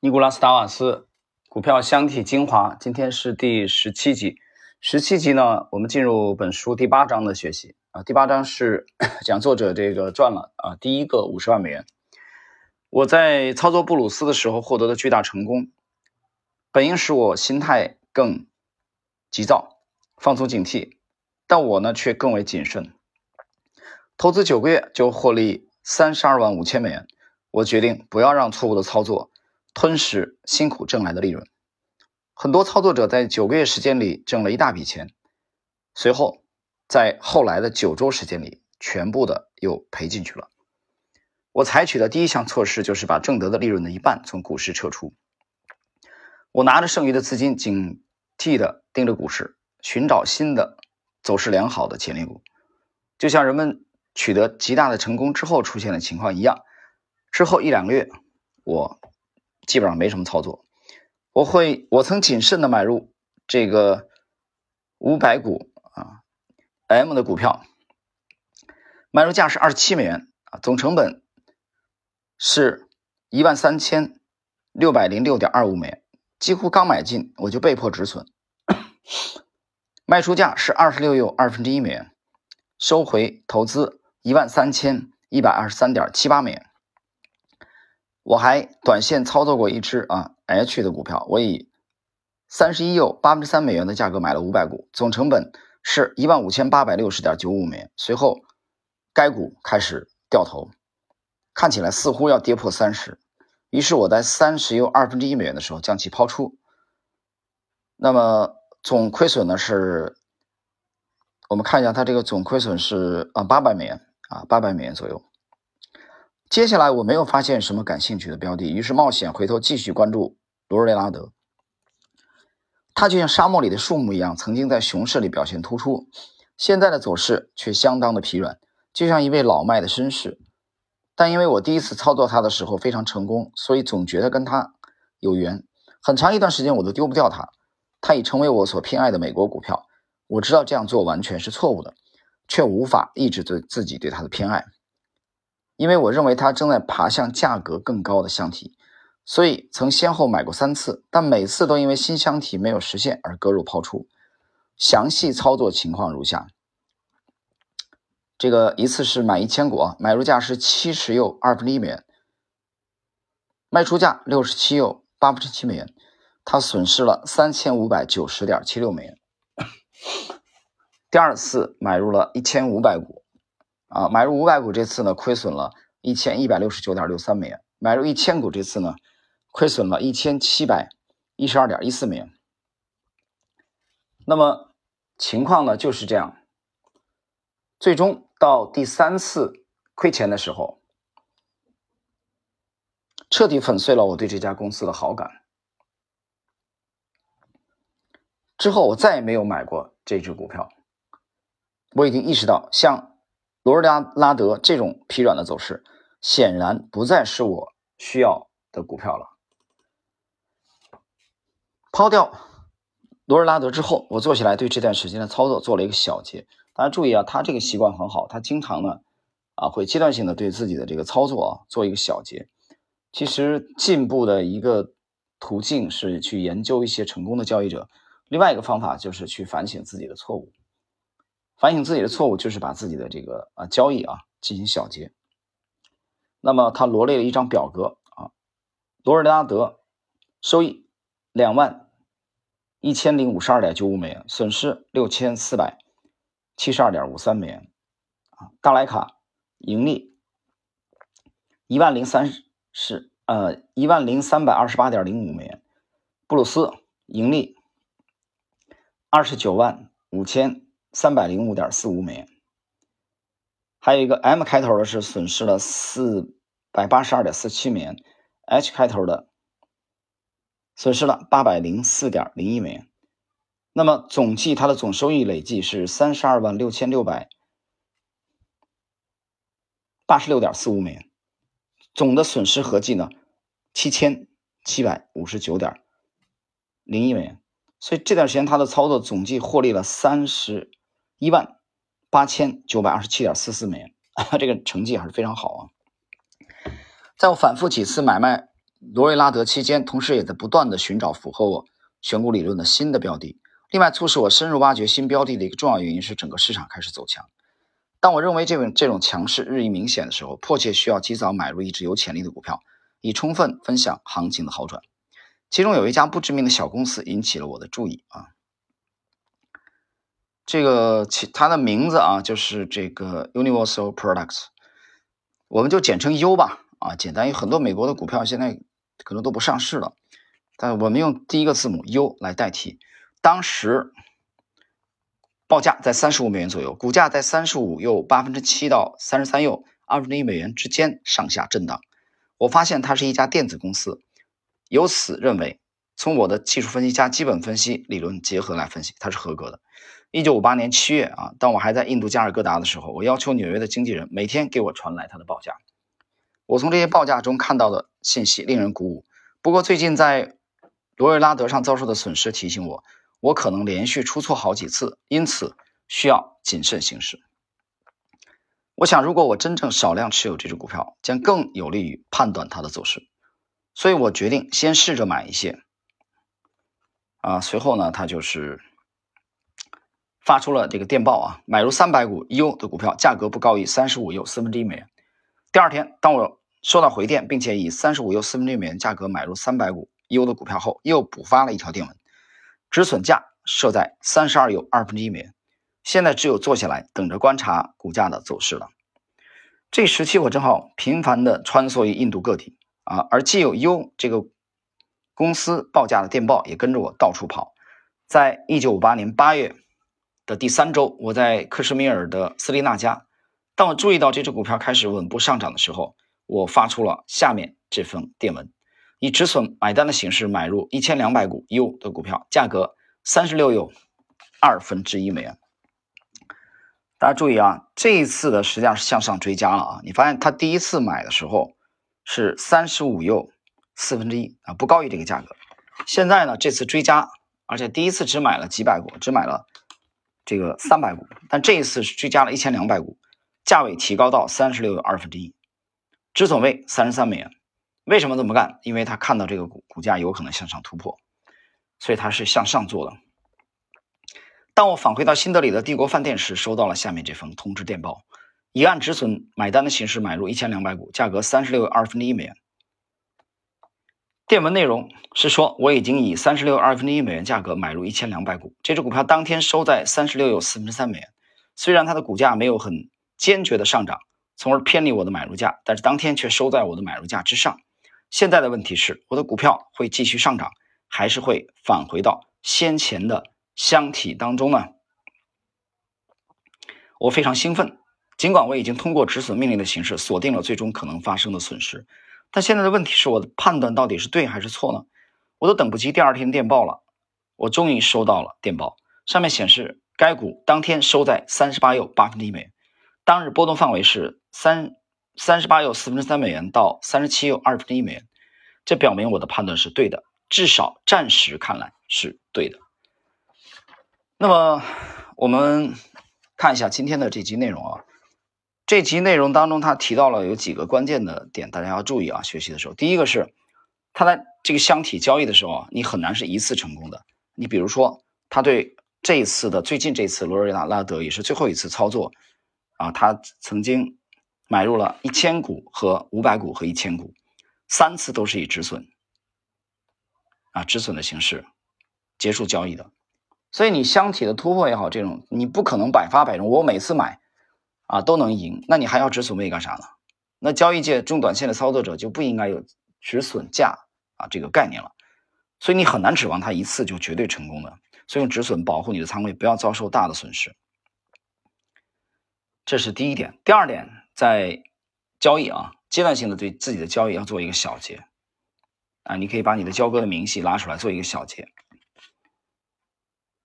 尼古拉斯达瓦斯股票箱体精华，今天是第十七集。十七集呢，我们进入本书第八章的学习啊。第八章是 讲作者这个赚了啊第一个五十万美元。我在操作布鲁斯的时候获得的巨大成功，本应使我心态更急躁、放松警惕，但我呢却更为谨慎。投资九个月就获利三十二万五千美元，我决定不要让错误的操作。吞噬辛苦挣来的利润，很多操作者在九个月时间里挣了一大笔钱，随后在后来的九周时间里，全部的又赔进去了。我采取的第一项措施就是把挣得的利润的一半从股市撤出。我拿着剩余的资金，警惕的盯着股市，寻找新的走势良好的潜力股，就像人们取得极大的成功之后出现的情况一样。之后一两个月，我。基本上没什么操作，我会我曾谨慎的买入这个五百股啊 M 的股票，买入价是二十七美元啊，总成本是一万三千六百零六点二五美元，几乎刚买进我就被迫止损，卖出价是二十六又二分之一美元，收回投资一万三千一百二十三点七八美元。我还短线操作过一只啊 H 的股票，我以三十一又八分之三美元的价格买了五百股，总成本是一万五千八百六十点九五美元。随后，该股开始掉头，看起来似乎要跌破三十，于是我在三十又二分之一美元的时候将其抛出。那么总亏损呢是，我们看一下它这个总亏损是啊八百美元啊八百美元左右。接下来我没有发现什么感兴趣的标的，于是冒险回头继续关注罗尔雷拉德。他就像沙漠里的树木一样，曾经在熊市里表现突出，现在的走势却相当的疲软，就像一位老迈的绅士。但因为我第一次操作他的时候非常成功，所以总觉得跟他有缘。很长一段时间我都丢不掉他，他已成为我所偏爱的美国股票。我知道这样做完全是错误的，却无法抑制对自己对他的偏爱。因为我认为它正在爬向价格更高的箱体，所以曾先后买过三次，但每次都因为新箱体没有实现而割肉抛出。详细操作情况如下：这个一次是买一千股，买入价是七十又二分之一美元，卖出价六十七又八分之七美元，它损失了三千五百九十点七六美元。第二次买入了一千五百股。啊，买入五百股这次呢，亏损了一千一百六十九点六三美元；买入一千股这次呢，亏损了一千七百一十二点一四美元。那么情况呢就是这样，最终到第三次亏钱的时候，彻底粉碎了我对这家公司的好感。之后我再也没有买过这只股票，我已经意识到像。罗尔拉拉德这种疲软的走势，显然不再是我需要的股票了。抛掉罗尔拉德之后，我坐下来对这段时间的操作做了一个小结。大家注意啊，他这个习惯很好，他经常呢啊会阶段性的对自己的这个操作啊做一个小结。其实进步的一个途径是去研究一些成功的交易者，另外一个方法就是去反省自己的错误。反省自己的错误，就是把自己的这个啊交易啊进行小结。那么他罗列了一张表格啊，罗尔拉德收益两万一千零五十二点九五美元，损失六千四百七十二点五三美元啊。大莱卡盈利一万零三十呃一万零三百二十八点零五美元，布鲁斯盈利二十九万五千。三百零五点四五美元，还有一个 M 开头的是损失了四百八十二点四七美元，H 开头的损失了八百零四点零一美元。那么总计它的总收益累计是三十二万六千六百八十六点四五美元，总的损失合计呢七千七百五十九点零一美元。所以这段时间它的操作总计获利了三十。一万八千九百二十七点四四美元，这个成绩还是非常好啊！在我反复几次买卖罗瑞拉德期间，同时也在不断的寻找符合我选股理论的新的标的。另外，促使我深入挖掘新标的的一个重要原因是整个市场开始走强。当我认为这种这种强势日益明显的时候，迫切需要及早买入一只有潜力的股票，以充分分享行情的好转。其中有一家不知名的小公司引起了我的注意啊，这个其它的名字啊就是这个 Universal Products，我们就简称 U 吧啊，简单。有很多美国的股票现在可能都不上市了，但我们用第一个字母 U 来代替。当时报价在三十五美元左右，股价在三十五又八分之七到三十三又二分之一美元之间上下震荡。我发现它是一家电子公司，由此认为，从我的技术分析加基本分析理论结合来分析，它是合格的。一九五八年七月啊，当我还在印度加尔各答的时候，我要求纽约的经纪人每天给我传来他的报价。我从这些报价中看到的信息令人鼓舞。不过最近在罗瑞拉德上遭受的损失提醒我。我可能连续出错好几次，因此需要谨慎行事。我想，如果我真正少量持有这只股票，将更有利于判断它的走势。所以我决定先试着买一些。啊，随后呢，他就是发出了这个电报啊，买入三百股 U 的股票，价格不高于三十五又四分之一美元。第二天，当我收到回电，并且以三十五又四分之一美元价格买入三百股 U 的股票后，又补发了一条电文。止损价设在三十二又二分之一美元，现在只有坐下来等着观察股价的走势了。这时期我正好频繁地穿梭于印度各地啊，而既有 U 这个公司报价的电报也跟着我到处跑。在一九五八年八月的第三周，我在克什米尔的斯利纳加，当我注意到这只股票开始稳步上涨的时候，我发出了下面这封电文。以止损买单的形式买入一千两百股 U 的股票，价格三十六又二分之一美元。大家注意啊，这一次的实际上是向上追加了啊！你发现他第一次买的时候是三十五又四分之一啊，不高于这个价格。现在呢，这次追加，而且第一次只买了几百股，只买了这个三百股，但这一次是追加了一千两百股，价位提高到三十六又二分之一，止损位三十三美元。为什么这么干？因为他看到这个股股价有可能向上突破，所以他是向上做的。当我返回到新德里的帝国饭店时，收到了下面这封通知电报：以按止损买单的形式买入一千两百股，价格三十六二分之一美元。电文内容是说，我已经以三十六二分之一美元价格买入一千两百股，这只股票当天收在三十六又四分之三美元。虽然它的股价没有很坚决的上涨，从而偏离我的买入价，但是当天却收在我的买入价之上。现在的问题是，我的股票会继续上涨，还是会返回到先前的箱体当中呢？我非常兴奋，尽管我已经通过止损命令的形式锁定了最终可能发生的损失，但现在的问题是，我的判断到底是对还是错呢？我都等不及第二天电报了，我终于收到了电报，上面显示该股当天收在三十八又八分之一美元，当日波动范围是三。三十八又四分之三美元到三十七又二分之一美元，这表明我的判断是对的，至少暂时看来是对的。那么我们看一下今天的这集内容啊，这集内容当中他提到了有几个关键的点，大家要注意啊。学习的时候，第一个是他在这个箱体交易的时候啊，你很难是一次成功的。你比如说，他对这一次的最近这一次罗瑞纳拉德也是最后一次操作啊，他曾经。买入了一千股和五百股和一千股，三次都是以止损啊止损的形式结束交易的。所以你箱体的突破也好，这种你不可能百发百中。我每次买啊都能赢，那你还要止损位干啥呢？那交易界中短线的操作者就不应该有止损价啊这个概念了。所以你很难指望它一次就绝对成功的。所以用止损保护你的仓位，不要遭受大的损失。这是第一点。第二点。在交易啊，阶段性的对自己的交易要做一个小结啊，你可以把你的交割的明细拉出来做一个小结。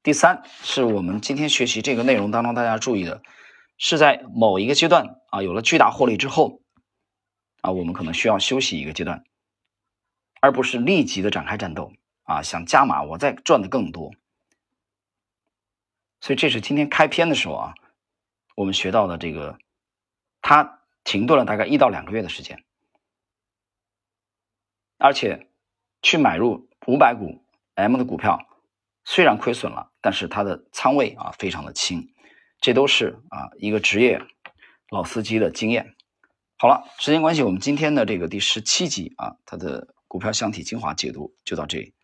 第三是我们今天学习这个内容当中大家注意的，是在某一个阶段啊有了巨大获利之后啊，我们可能需要休息一个阶段，而不是立即的展开战斗啊，想加码我再赚的更多。所以这是今天开篇的时候啊，我们学到的这个。它停顿了大概一到两个月的时间，而且去买入五百股 M 的股票，虽然亏损了，但是它的仓位啊非常的轻，这都是啊一个职业老司机的经验。好了，时间关系，我们今天的这个第十七集啊，它的股票箱体精华解读就到这里。